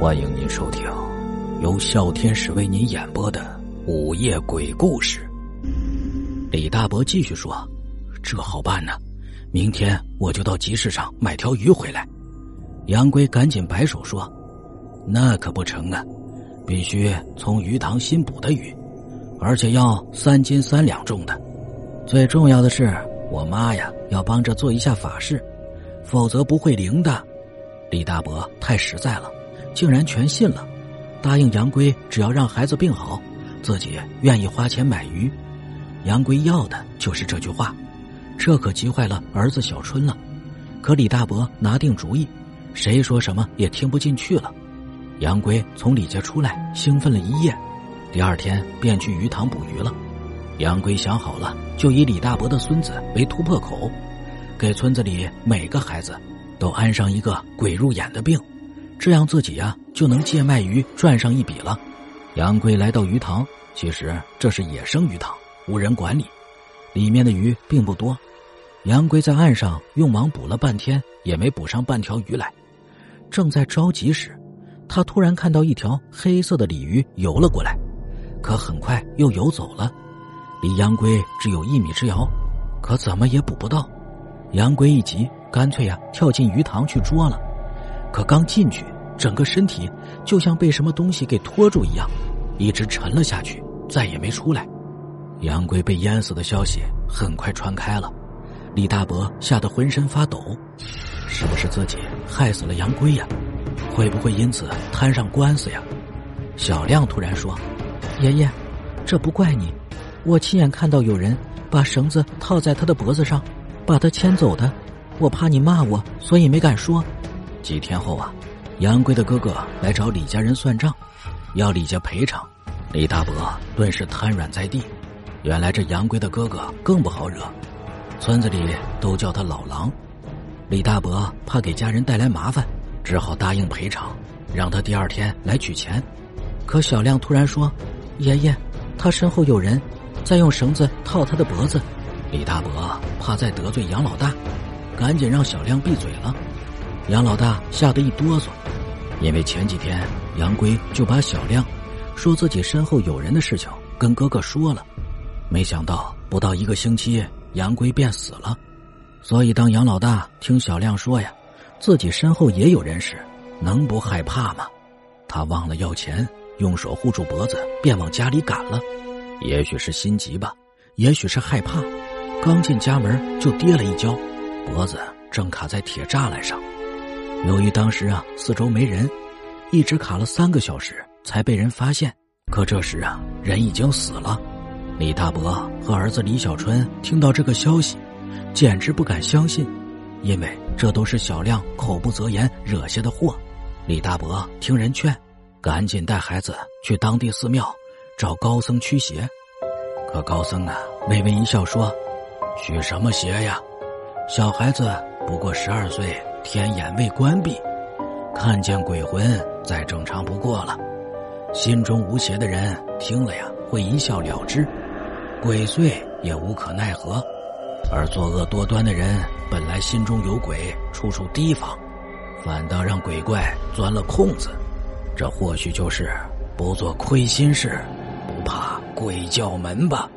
欢迎您收听由笑天使为您演播的午夜鬼故事。李大伯继续说：“这好办呢，明天我就到集市上买条鱼回来。”杨龟赶紧摆手说：“那可不成啊，必须从鱼塘新捕的鱼，而且要三斤三两重的。最重要的是，我妈呀要帮着做一下法事，否则不会灵的。”李大伯太实在了，竟然全信了，答应杨龟只要让孩子病好，自己愿意花钱买鱼。杨龟要的就是这句话，这可急坏了儿子小春了。可李大伯拿定主意，谁说什么也听不进去了。杨龟从李家出来，兴奋了一夜，第二天便去鱼塘捕鱼了。杨龟想好了，就以李大伯的孙子为突破口，给村子里每个孩子。都安上一个鬼入眼的病，这样自己呀就能借卖鱼赚上一笔了。杨贵来到鱼塘，其实这是野生鱼塘，无人管理，里面的鱼并不多。杨贵在岸上用网捕了半天，也没捕上半条鱼来。正在着急时，他突然看到一条黑色的鲤鱼游了过来，可很快又游走了，离杨龟只有一米之遥，可怎么也捕不到。杨龟一急。干脆呀，跳进鱼塘去捉了，可刚进去，整个身体就像被什么东西给拖住一样，一直沉了下去，再也没出来。杨贵被淹死的消息很快传开了，李大伯吓得浑身发抖，是不是自己害死了杨贵呀？会不会因此摊上官司呀？小亮突然说：“爷爷，这不怪你，我亲眼看到有人把绳子套在他的脖子上，把他牵走的。”我怕你骂我，所以没敢说。几天后啊，杨贵的哥哥来找李家人算账，要李家赔偿。李大伯顿时瘫软在地。原来这杨贵的哥哥更不好惹，村子里都叫他老狼。李大伯怕给家人带来麻烦，只好答应赔偿，让他第二天来取钱。可小亮突然说：“爷爷，他身后有人，在用绳子套他的脖子。”李大伯怕再得罪杨老大。赶紧让小亮闭嘴了，杨老大吓得一哆嗦，因为前几天杨龟就把小亮说自己身后有人的事情跟哥哥说了，没想到不到一个星期杨龟便死了，所以当杨老大听小亮说呀，自己身后也有人时，能不害怕吗？他忘了要钱，用手护住脖子，便往家里赶了。也许是心急吧，也许是害怕，刚进家门就跌了一跤。脖子正卡在铁栅栏上，由于当时啊四周没人，一直卡了三个小时才被人发现。可这时啊人已经死了。李大伯和儿子李小春听到这个消息，简直不敢相信，因为这都是小亮口不择言惹下的祸。李大伯听人劝，赶紧带孩子去当地寺庙找高僧驱邪。可高僧啊微微一笑说：“驱什么邪呀？”小孩子不过十二岁，天眼未关闭，看见鬼魂再正常不过了。心中无邪的人听了呀，会一笑了之，鬼祟也无可奈何；而作恶多端的人，本来心中有鬼，处处提防，反倒让鬼怪钻了空子。这或许就是不做亏心事，不怕鬼叫门吧。